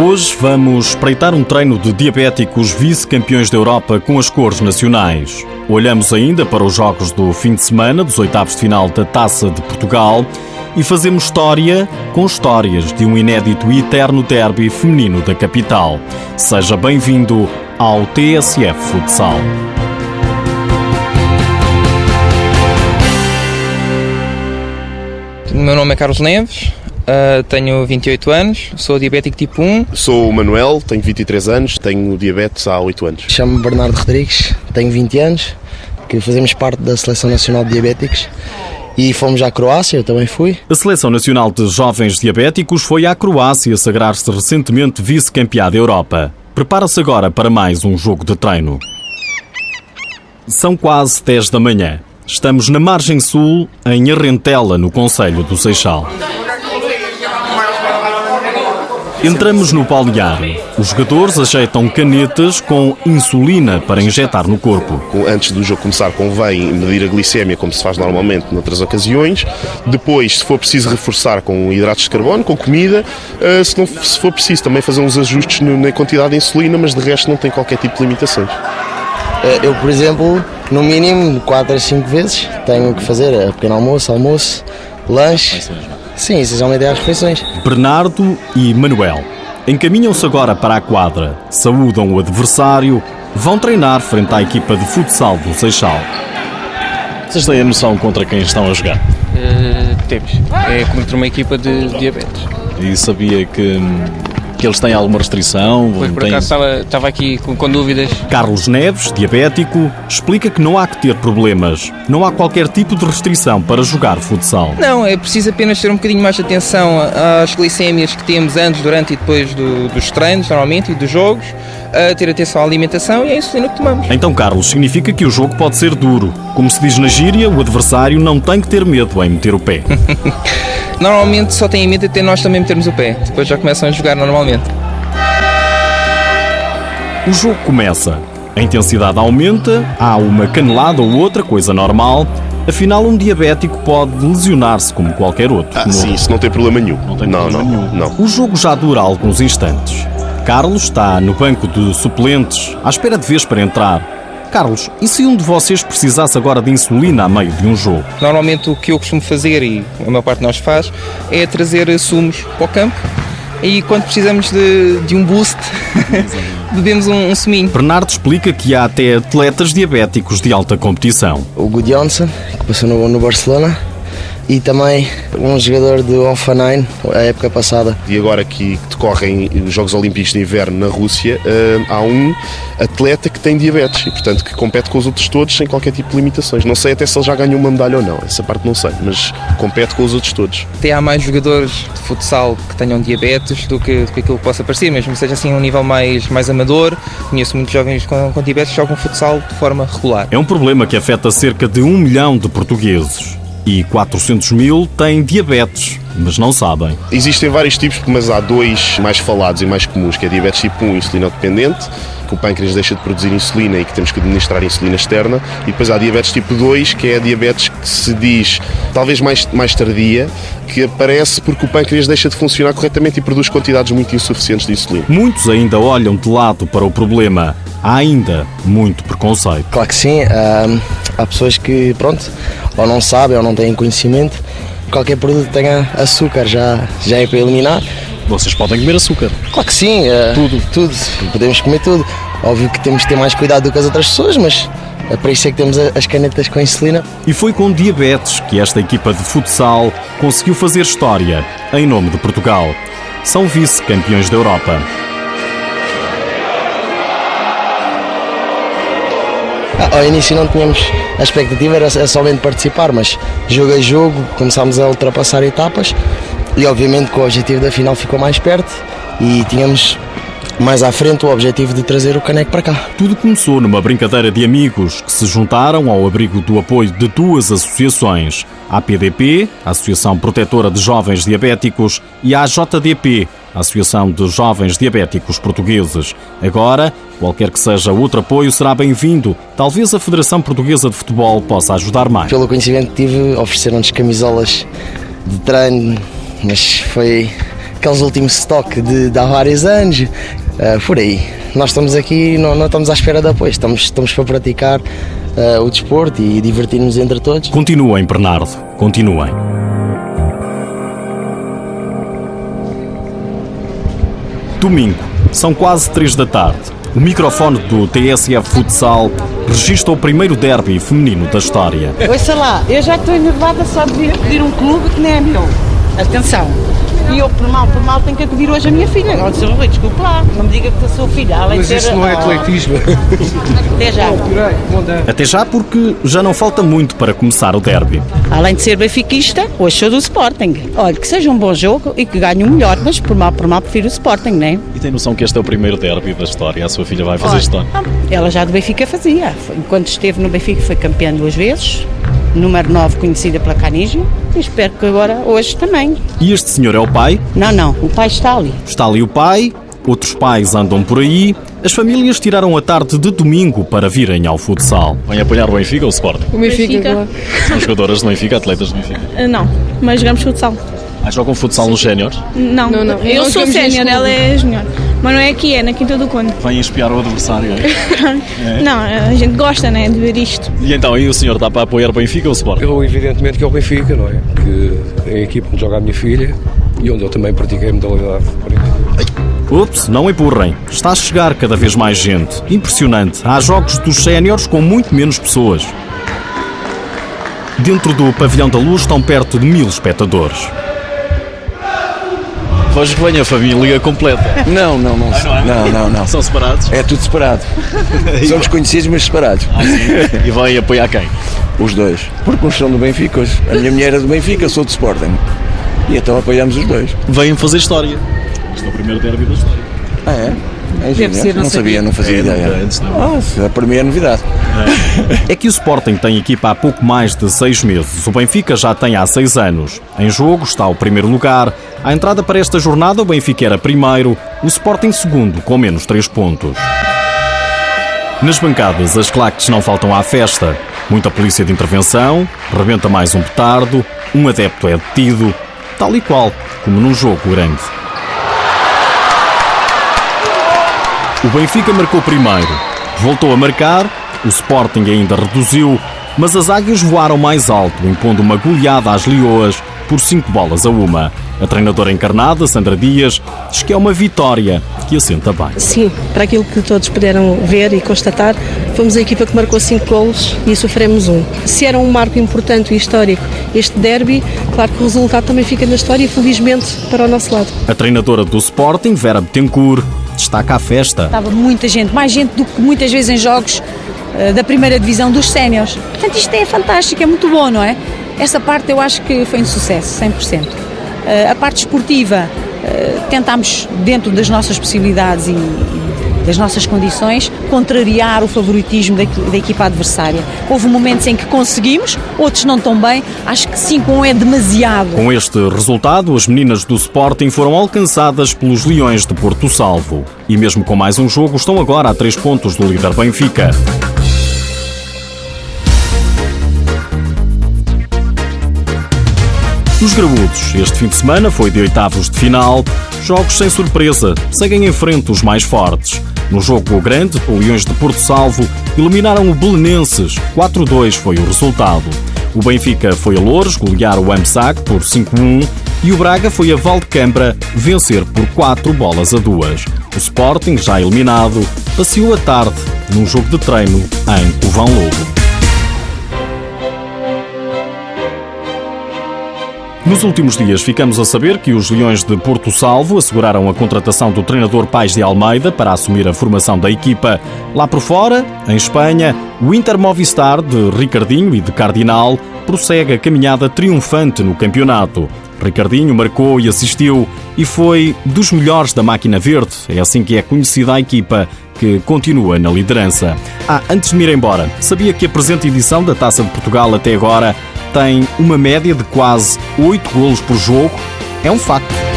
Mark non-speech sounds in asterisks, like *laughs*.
Hoje vamos espreitar um treino de diabéticos vice-campeões da Europa com as cores nacionais. Olhamos ainda para os jogos do fim de semana dos oitavos de final da Taça de Portugal e fazemos história com histórias de um inédito e eterno derby feminino da capital. Seja bem-vindo ao TSF Futsal. Meu nome é Carlos Neves, uh, tenho 28 anos, sou diabético tipo 1. Sou o Manuel, tenho 23 anos, tenho diabetes há 8 anos. Chamo-me Bernardo Rodrigues, tenho 20 anos, que fazemos parte da Seleção Nacional de Diabéticos e fomos à Croácia, eu também fui. A Seleção Nacional de Jovens Diabéticos foi à Croácia sagrar-se recentemente vice-campeã da Europa. Prepara-se agora para mais um jogo de treino. São quase 10 da manhã. Estamos na margem sul, em Arrentela, no Conselho do Seixal. Entramos no balneário. Os jogadores ajeitam canetas com insulina para injetar no corpo. Antes do jogo começar, convém medir a glicémia, como se faz normalmente noutras ocasiões. Depois, se for preciso, reforçar com hidratos de carbono, com comida. Eh, se, não, se for preciso, também fazer uns ajustes na quantidade de insulina, mas de resto não tem qualquer tipo de limitações. Eh, eu, por exemplo, no mínimo 4 a 5 vezes tenho que fazer eh, pequeno almoço, almoço, lanche. Sim, essencialmente é as refeições. Bernardo e Manuel encaminham-se agora para a quadra, saúdam o adversário, vão treinar frente à equipa de futsal do Seixal. Vocês têm a noção contra quem estão a jogar? Uh, temos. É contra uma equipa de diabetes. E sabia que hum, que eles têm alguma restrição? Pois, por têm... acaso estava, estava aqui com, com, dúvidas. Carlos Neves, diabético, explica que não há que ter problemas. Não há qualquer tipo de restrição para jogar futsal. Não, é preciso apenas ter um bocadinho mais de atenção às glicémias que temos antes, durante e depois do, dos treinos, normalmente, e dos jogos. A ter atenção à alimentação e à insulina que tomamos. Então, Carlos, significa que o jogo pode ser duro. Como se diz na gíria, o adversário não tem que ter medo em meter o pé. *laughs* Normalmente só tem medo até nós também metermos o pé. Depois já começam a jogar normalmente. O jogo começa. A intensidade aumenta, há uma canelada ou outra, coisa normal. Afinal, um diabético pode lesionar-se como qualquer outro. Ah, no... sim, isso não tem problema nenhum. Não tem não, problema não, nenhum. não. O jogo já dura alguns instantes. Carlos está no banco de suplentes, à espera de vez para entrar. Carlos, e se um de vocês precisasse agora de insulina a meio de um jogo? Normalmente o que eu costumo fazer, e a maior parte de nós faz, é trazer sumos para o campo e quando precisamos de, de um boost, *laughs* bebemos um, um suminho. Bernardo explica que há até atletas diabéticos de alta competição. O Good Johnson, que passou no, no Barcelona, e também um jogador do Offenheim, a época passada. E agora que decorrem os Jogos Olímpicos de Inverno na Rússia, uh, há um atleta que tem diabetes e, portanto, que compete com os outros todos sem qualquer tipo de limitações. Não sei até se ele já ganhou uma medalha ou não, essa parte não sei, mas compete com os outros todos. Até há mais jogadores de futsal que tenham diabetes do que, do que aquilo que possa parecer, mesmo que seja assim um nível mais, mais amador. Conheço muitos jovens com, com diabetes que jogam futsal de forma regular. É um problema que afeta cerca de um milhão de portugueses e 400 mil têm diabetes, mas não sabem. Existem vários tipos, mas há dois mais falados e mais comuns, que é diabetes tipo 1, insulina dependente, que o pâncreas deixa de produzir insulina e que temos que administrar insulina externa, e depois há diabetes tipo 2, que é a diabetes que se diz talvez mais, mais tardia, que aparece porque o pâncreas deixa de funcionar corretamente e produz quantidades muito insuficientes de insulina. Muitos ainda olham de lado para o problema. Há ainda muito preconceito. Claro que sim, há, há pessoas que, pronto, ou não sabem ou não têm conhecimento. Qualquer produto que tenha açúcar já, já é para eliminar. Vocês podem comer açúcar? Claro que sim. Uh, tudo. Tudo. Podemos comer tudo. Óbvio que temos que ter mais cuidado do que as outras pessoas, mas é para isso é que temos as canetas com insulina. E foi com diabetes que esta equipa de futsal conseguiu fazer história em nome de Portugal. São vice-campeões da Europa. Ao início não tínhamos a expectativa, era somente participar, mas jogo a jogo começámos a ultrapassar etapas e obviamente com o objetivo da final ficou mais perto e tínhamos mais à frente o objetivo de trazer o caneco para cá. Tudo começou numa brincadeira de amigos que se juntaram ao abrigo do apoio de duas associações, a APDP, a Associação Protetora de Jovens Diabéticos, e a JDP, a Associação de Jovens Diabéticos Portugueses. Agora, qualquer que seja outro apoio será bem-vindo. Talvez a Federação Portuguesa de Futebol possa ajudar mais. Pelo conhecimento que tive, ofereceram-nos camisolas de treino, mas foi aqueles últimos stock de, de há vários anos, uh, por aí. Nós estamos aqui, não, não estamos à espera de apoio, estamos, estamos para praticar uh, o desporto e divertir-nos entre todos. Continuem, Bernardo, continuem. Domingo, são quase três da tarde. O microfone do TSF Futsal registra o primeiro derby feminino da história. Ouça lá, eu já estou enervada só de vir pedir um clube que nem é meu. Atenção. E eu, por mal, por mal, tenho que acudir hoje a minha filha. Não, Sr. Rui, desculpe lá, não me diga que eu sou filha. Além Mas de isso não é ah, atletismo. Até já. Até já porque já não falta muito para começar o derby. Além de ser benfiquista, hoje sou do Sporting. Olha, que seja um bom jogo e que ganhe o melhor, mas por mal, por mal, prefiro o Sporting, não é? E tem noção que este é o primeiro derby da história? A sua filha vai fazer Olha, história. Ela já do Benfica fazia. Enquanto esteve no Benfica foi campeã duas vezes. Número 9 conhecida pela Canigio. E espero que agora, hoje também. E este senhor é o pai? Não, não, o pai está ali. Está ali o pai, outros pais andam por aí. As famílias tiraram a tarde de domingo para virem ao futsal. Vem apoiar o Benfica ou o Sporting? O Benfica, claro. São jogadoras do Benfica, atletas do Benfica. Ah, Não, mas jogamos futsal. Ah, jogam futsal nos séniores? Não, Não, não. eu Nós sou sénior, ela é junior. Mas não é aqui, é na Quinta do Conde. Vêm espiar o adversário, *laughs* é? Não, a gente gosta, né, de ver isto. E então, aí o senhor dá para apoiar o Benfica ou o Sporting? Eu, evidentemente, que é o Benfica, não é? Que é a equipa onde joga a minha filha e onde eu também pratiquei a modalidade. Ups, não empurrem. Está a chegar cada vez mais gente. Impressionante. Há jogos dos séniores com muito menos pessoas. Dentro do Pavilhão da Luz estão perto de mil espectadores. Hoje vem a família completa. Não, não, não. Não, não, não. São separados? É tudo separado. *laughs* Somos conhecidos, mas separados. E vêm apoiar quem? Os dois. Porque uns são do Benfica hoje. A minha mulher é do Benfica, eu sou do Sporting. E então apoiamos os dois. Vêm fazer história. Este é o primeiro derby da história. Ah, é? É Deve ser, não não sabia, não fazia ideia. Antes não. Ah, para mim é novidade. É que o Sporting tem equipa há pouco mais de seis meses. O Benfica já tem há seis anos. Em jogo está o primeiro lugar. À entrada para esta jornada, o Benfica era primeiro, o Sporting segundo, com menos três pontos. Nas bancadas, as claques não faltam à festa. Muita polícia de intervenção, rebenta mais um petardo, um adepto é detido, tal e qual como num jogo grande. O Benfica marcou primeiro, voltou a marcar, o Sporting ainda reduziu, mas as águias voaram mais alto, impondo uma goleada às Leoas por 5 bolas a uma. A treinadora encarnada, Sandra Dias, diz que é uma vitória que assenta bem. Sim, para aquilo que todos puderam ver e constatar, fomos a equipa que marcou 5 golos e sofremos um. Se era um marco importante e histórico este derby, claro que o resultado também fica na história e felizmente para o nosso lado. A treinadora do Sporting, Vera Betancourt, destaca a festa. Estava muita gente, mais gente do que muitas vezes em jogos eh, da primeira divisão dos séniores. Portanto, isto é fantástico, é muito bom, não é? Essa parte eu acho que foi um sucesso, 100%. Eh, a parte esportiva, eh, tentámos, dentro das nossas possibilidades e, e das nossas condições, contrariar o favoritismo da, da equipa adversária. Houve momentos em que conseguimos, outros não tão bem. Acho que 5-1 é demasiado. Com este resultado, as meninas do Sporting foram alcançadas pelos Leões de Porto Salvo. E mesmo com mais um jogo, estão agora a três pontos do líder Benfica. Nos graúdos, este fim de semana foi de oitavos de final. Jogos sem surpresa, seguem em frente os mais fortes. No jogo grande, o Leões de Porto Salvo eliminaram o Belenenses. 4-2 foi o resultado. O Benfica foi a Louros golear o AMSAC por 5-1 e o Braga foi a Valdecambra vencer por 4 bolas a 2. O Sporting, já eliminado, passeou a tarde num jogo de treino em Covão Lobo. Nos últimos dias ficamos a saber que os Leões de Porto Salvo asseguraram a contratação do treinador Pais de Almeida para assumir a formação da equipa. Lá por fora, em Espanha, o Inter Movistar de Ricardinho e de Cardinal prossegue a caminhada triunfante no campeonato. Ricardinho marcou e assistiu e foi dos melhores da máquina verde. É assim que é conhecida a equipa que continua na liderança. Ah, antes de me ir embora, sabia que a presente edição da Taça de Portugal até agora tem uma média de quase 8 golos por jogo? É um facto.